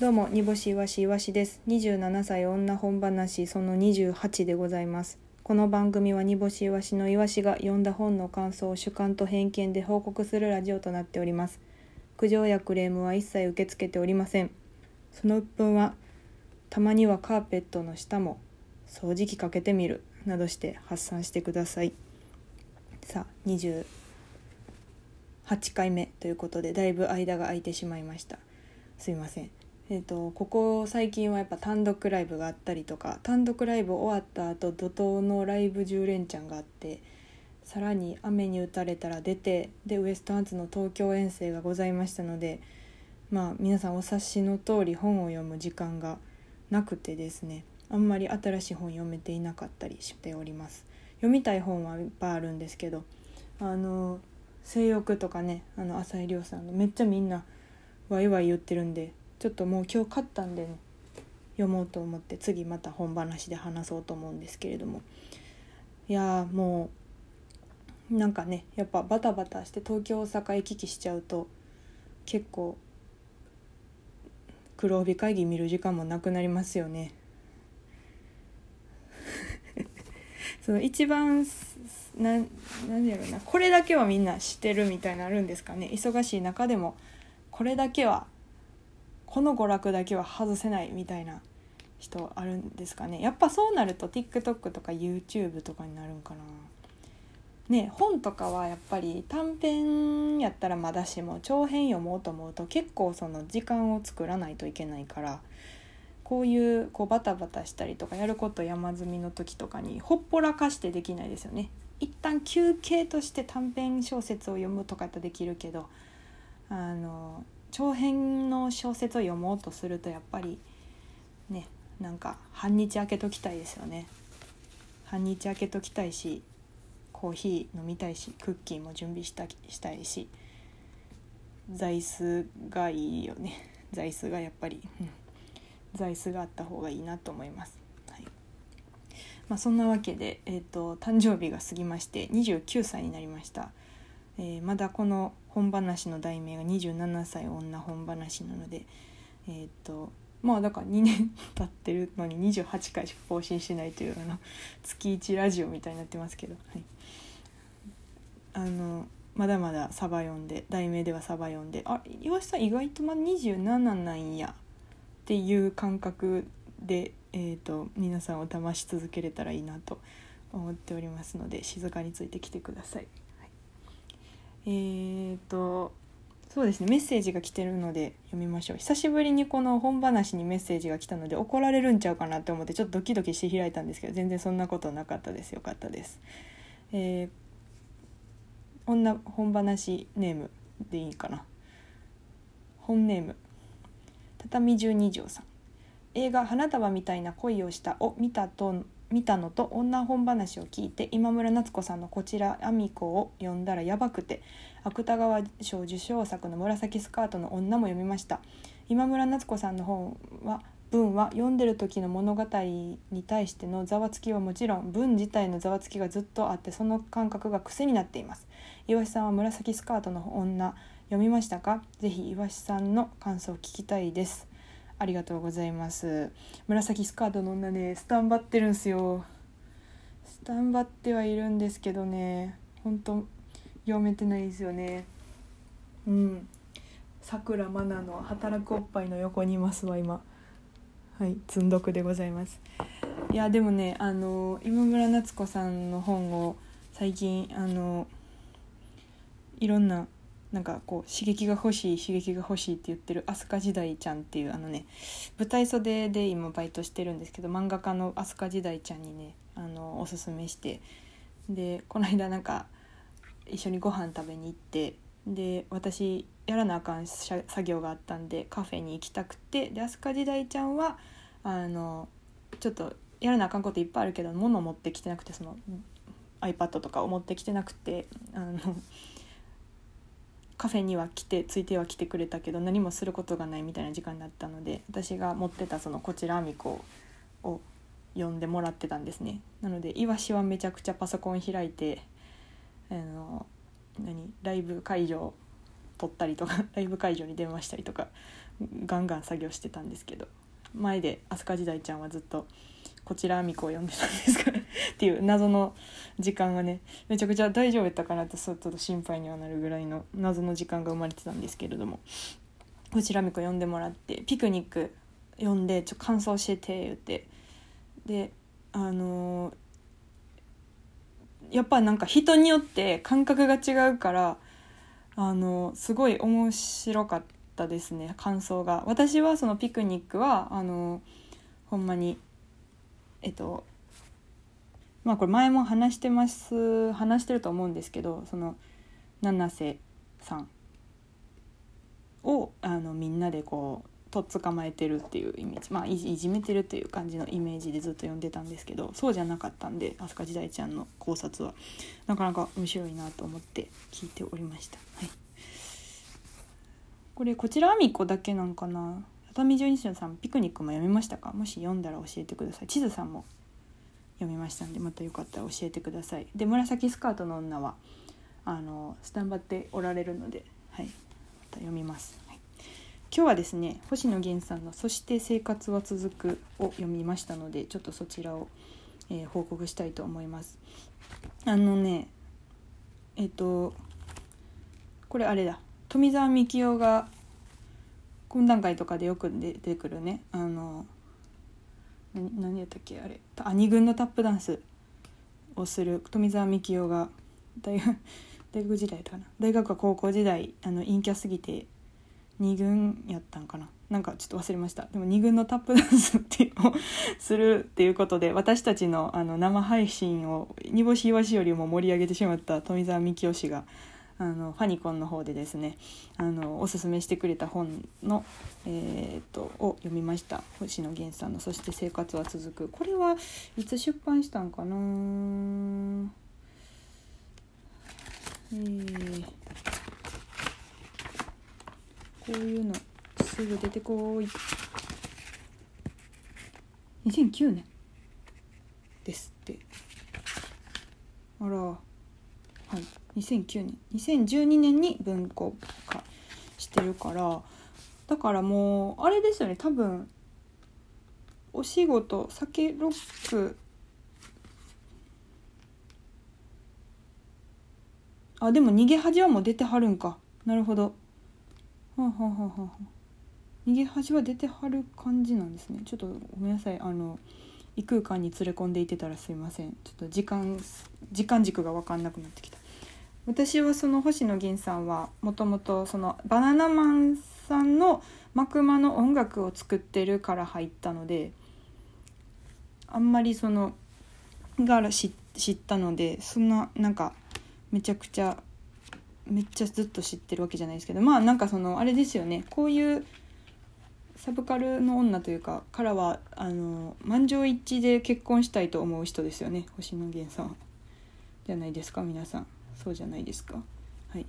どうも煮干しいわしいわしです。27歳女本話その28でございます。この番組は煮干しいわしのいわしが読んだ本の感想を主観と偏見で報告するラジオとなっております。苦情やクレームは一切受け付けておりません。その鬱憤はたまにはカーペットの下も掃除機かけてみるなどして発散してください。さあ28回目ということでだいぶ間が空いてしまいました。すいません。えーと、ここ最近はやっぱ単独ライブがあったりとか単独ライブ終わった後怒涛のライブ10連チャンがあってさらに雨に打たれたら出てでウエストハンズの東京遠征がございましたのでまあ皆さんお察しの通り本を読む時間がなくてですねあんまり新しい本読めていなかったりしております。読みたい本はいっぱいあるんですけどあの性欲とかねあの浅井亮さんのめっちゃみんなワイワイ言ってるんでちょっともう今日買ったんでね読もうと思って次また本話で話そうと思うんですけれどもいやもうなんかねやっぱバタバタして東京大阪行き来しちゃうと結構黒帯会議見る時間もなくなりますよね。その一番なん何やろうなこれだけはみんな知ってるみたいなあるんですかね忙しい中でもこれだけはこの娯楽だけは外せないみたいな人あるんですかね。やっぱそうなると TikTok とか YouTube とかになるんかな。ね本とかはやっぱり短編やったらまだしも長編読もうと思うと結構その時間を作らないといけないからこういうこうバタバタしたりとかやること山積みの時とかにほっぽらかしてできないですよね。一旦休憩として短編小説を読むとかったらできるけどあの長編の小説を読もうとするとやっぱりねなんか半日空けときたいですよね。半日空けときたいしコーヒー飲みたいしクッキーも準備したしたいし座椅子がいいよね。座椅子がやっぱり、うん、座椅子があった方がいいなと思います、はい。まあ、そんなわけで、えーと、と誕生日が過ぎまして29歳になりました。えー、まだこの本話の題名が27歳女本話なのでえー、とまあだから2年経ってるのに28回しか更新しないというあの月1ラジオみたいになってますけど、はい、あのまだまだサバ読んで題名ではサバ読んであ岩下さん意外とま27なんやっていう感覚で、えー、と皆さんを騙し続けれたらいいなと思っておりますので静かについてきてください。えーとそうですねメッセージが来てるので読みましょう。久しぶりにこの本話にメッセージが来たので怒られるんちゃうかなって思ってちょっとドキドキして開いたんですけど全然そんなことなかったです。よかったです。えー、女本話ネームでいいかな。本ネーム。畳十二条さん。映画「花束みたいな恋をした」を見たと見たのと女本話を聞いて今村夏子さんのこちら「あみこ」を読んだらやばくて芥川賞受賞作の「紫スカートの女」も読みました。今村夏子さんの本は文は読んでる時の物語に対してのざわつきはもちろん文自体のざわつきがずっとあってその感覚が癖になっています。岩下さんは紫スカートの女読みましたか？ぜひ岩下さんの感想を聞きたいです。ありがとうございます。紫スカートの女ねスタンバってるんすよ。スタンバってはいるんですけどねほんと読めてないですよね。うん。さくらまなの働くおっぱいの横にいますわ今。はい積んどくでございます。いやでもねあの今村夏子さんの本を最近あのいろんななんかこう刺激が欲しい刺激が欲しいって言ってる飛鳥時代ちゃんっていうあのね舞台袖で今バイトしてるんですけど漫画家の飛鳥時代ちゃんにねあのおすすめしてでこの間なんか一緒にご飯食べに行ってで私やらなあかん作業があったんでカフェに行きたくてで飛鳥時代ちゃんはあのちょっとやらなあかんこといっぱいあるけど物持ってきてなくてその iPad とかを持ってきてなくてあのカフェには来てついては来てくれたけど何もすることがないみたいな時間だったので私が持ってたそのこちらあみこを呼んでもらってたんですね。なのでイワシはめちゃくちゃパソコン開いてあの何ライブ会場撮ったりとか ライブ会場に電話したりとかガンガン作業してたんですけど前で飛鳥時代ちゃんはずっとこちらあみこを読んでたんですからっていう謎の時間がねめちゃくちゃ大丈夫やったかなってちょっと心配にはなるぐらいの謎の時間が生まれてたんですけれどもこちらみこ読んでもらってピクニック読んでちょ感想教えて言って。であのーやっぱなんか人によって感覚が違うからあのすごい面白かったですね感想が。私はそのピクニックはあのほんまにえっとまあこれ前も話してます話してると思うんですけどその七瀬さんをあのみんなでこうとっ捕まえてるっていうイメージまあいじめてるっていう感じのイメージでずっと読んでたんですけどそうじゃなかったんで飛鳥時代ちゃんの考察は。なかなか面白いなと思って聞いておりました。はい、これこちらあみこだけなんかな。畳十二章さんピクニックも読みましたか？もし読んだら教えてください。地図さんも読みましたんでまたよかったら教えてください。で紫スカートの女はあのスタンバっておられるのではい。また読みます。今日はですね星野源さんの「そして生活は続く」を読みましたのでちょっとそちらを、えー、報告したいと思います。あのねえっ、ー、とこれあれだ。富澤幹夫が懇談会とかでよく出てくるねあの何何やったっけあれ。あ2軍のタップダンスをする富澤幹夫が大学 大学時代かな。大学は高校時代あの陰キャすぎて2軍やったんかな。なんかちょっと忘れました。でも2軍のタップダンスっていうのをするっていうことで私たちのあの生配信を煮干しイワシよりも盛り上げてしまった富澤美樹氏があのファニコンの方でですねあのおすすめしてくれた本の、えーと、を読みました。星野源さんの「そして生活は続く」これはいつ出版したんかな？えーこういうのすぐ出てこい。2009年ですって。あら。2009年2012年に文庫化してるからだからもうあれですよね多分お仕事酒ロックあでも逃げ恥はもう出てはるんか。なるほど。は、ははは、逃げ恥は出てはる感じなんですね。ちょっとごめんなさい。あの異空間に連れ込んでいてたらすいません。ちょっと時間時間軸が分かんなくなってきた。私はその星野源さんはもともとそのバナナマンさんのマクマの音楽を作ってるから入ったのであんまりそのが知ったのでそんななんかめちゃくちゃめっちゃずっと知ってるわけじゃないですけどまあなんかそのあれですよね。こういうサブカルの女というかからはあの満場一致で結婚したいと思う人ですよね。星野源さん。じゃないですか皆さん。そうじゃないですか。はい。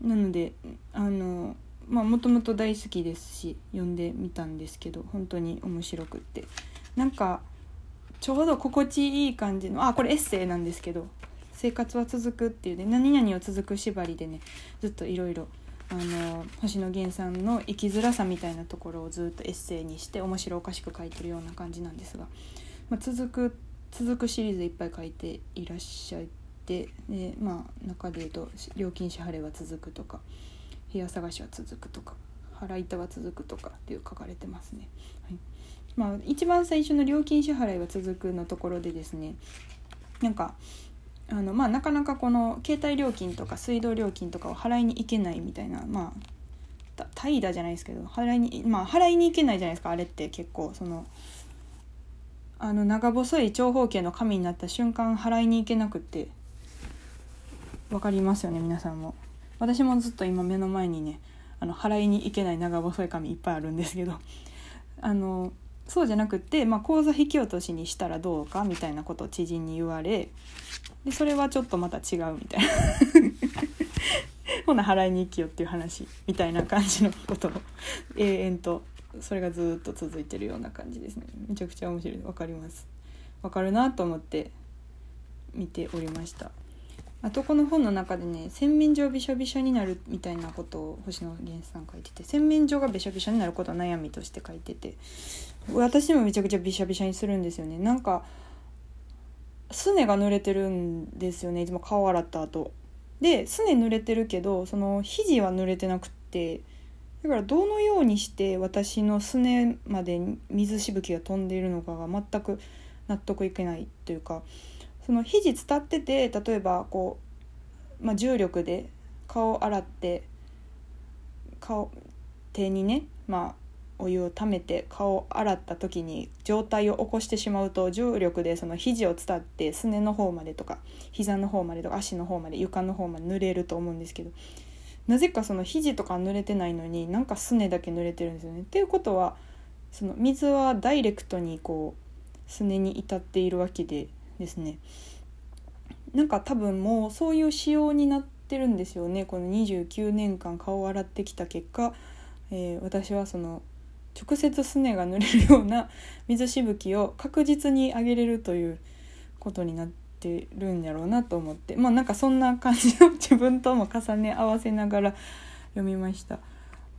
なのであのまあもともと大好きですし読んでみたんですけど本当に面白くって。なんかちょうど心地いい感じのあこれエッセイなんですけど生活は続くっていうね何々を続く縛りでねずっといろいろあの星野源さんの生きづらさみたいなところをずっとエッセイにして面白おかしく書いてるような感じなんですが、まあ、続く続くシリーズいっぱい書いていらっしゃってでまあ中で言うと「料金支払いは続く」とか「部屋探しは続く」とか「払いたは続く」とかっていう書かれてますね。はいまあ、一番最初の料金支払いは続くのところでですねなんかあのまあ、なかなかこの携帯料金とか水道料金とかを払いに行けないみたいなまあ怠惰じゃないですけど払いにまあ払いに行けないじゃないですかあれって結構そのあの長細い長方形の紙になった瞬間払いに行けなくって分かりますよね皆さんも。私もずっと今目の前にねあの払いに行けない長細い紙いっぱいあるんですけど。あのそうじゃなくて、まあ、口座引き落としにしたらどうかみたいなことを知人に言われでそれはちょっとまた違うみたいな。ほな払いに行きよっていう話みたいな感じのことを 永遠とそれがずっと続いてるような感じですね。めちゃくちゃ面白い。分かります。分かるなと思って見ておりました。あとこの本の中でね洗面所びしょびしょになるみたいなことを星野源さん書いてて洗面所がびしょびしょになることを悩みとして書いてて私もめちゃくちゃびしょびしょにするんですよね。なんかすねが濡れてるんですよね。いつも顔洗った後。ですね濡れてるけどその肘は濡れてなくってだからどのようにして私のすねまで水しぶきが飛んでいるのかが全く納得いけないというかその肘伝ってて例えばこう、まあ、重力で顔洗って顔手にねまあお湯をためて顔を洗った時に状態を起こしてしまうと重力でその肘を伝ってすねの方までとか膝の方までとか足の方まで床の方まで濡れると思うんですけどなぜかその肘とか濡れてないのになんかすねだけ濡れてるんですよね。っていうことはその水はダイレクトにこうすねに至っているわけでですね。なんか多分もうそういう仕様になってるんですよね。この29年間顔を洗ってきた結果、えー、私はその直接すねが濡れるような 水しぶきを確実に上げれるということになってるんやろうなと思って。まあなんかそんな感じの自分とも重ね合わせながら読みました。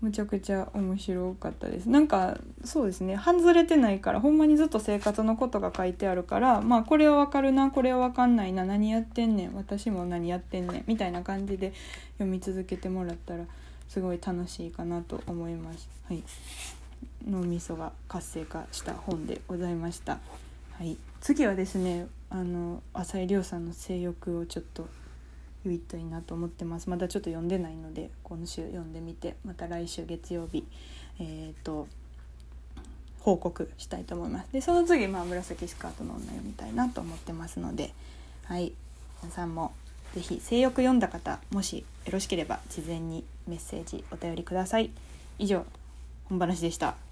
むちゃくちゃ面白かったですなんかそうですね外れてないからほんまにずっと生活のことが書いてあるからまあこれはわかるなこれはわかんないな何やってんねん私も何やってんねんみたいな感じで読み続けてもらったらすごい楽しいかなと思います。はい脳みそが活性化した本でございました。はい、次はですねあの浅井亮さんの性欲をちょっと言いたいなと思ってます。まだちょっと読んでないので今週読んでみてまた来週月曜日えっ、ー、と報告したいと思います。でその次、まあ、紫スカートの女読みたいなと思ってますのではい。皆さんも是非性欲読んだ方もしよろしければ事前にメッセージお便りください。以上本話でした。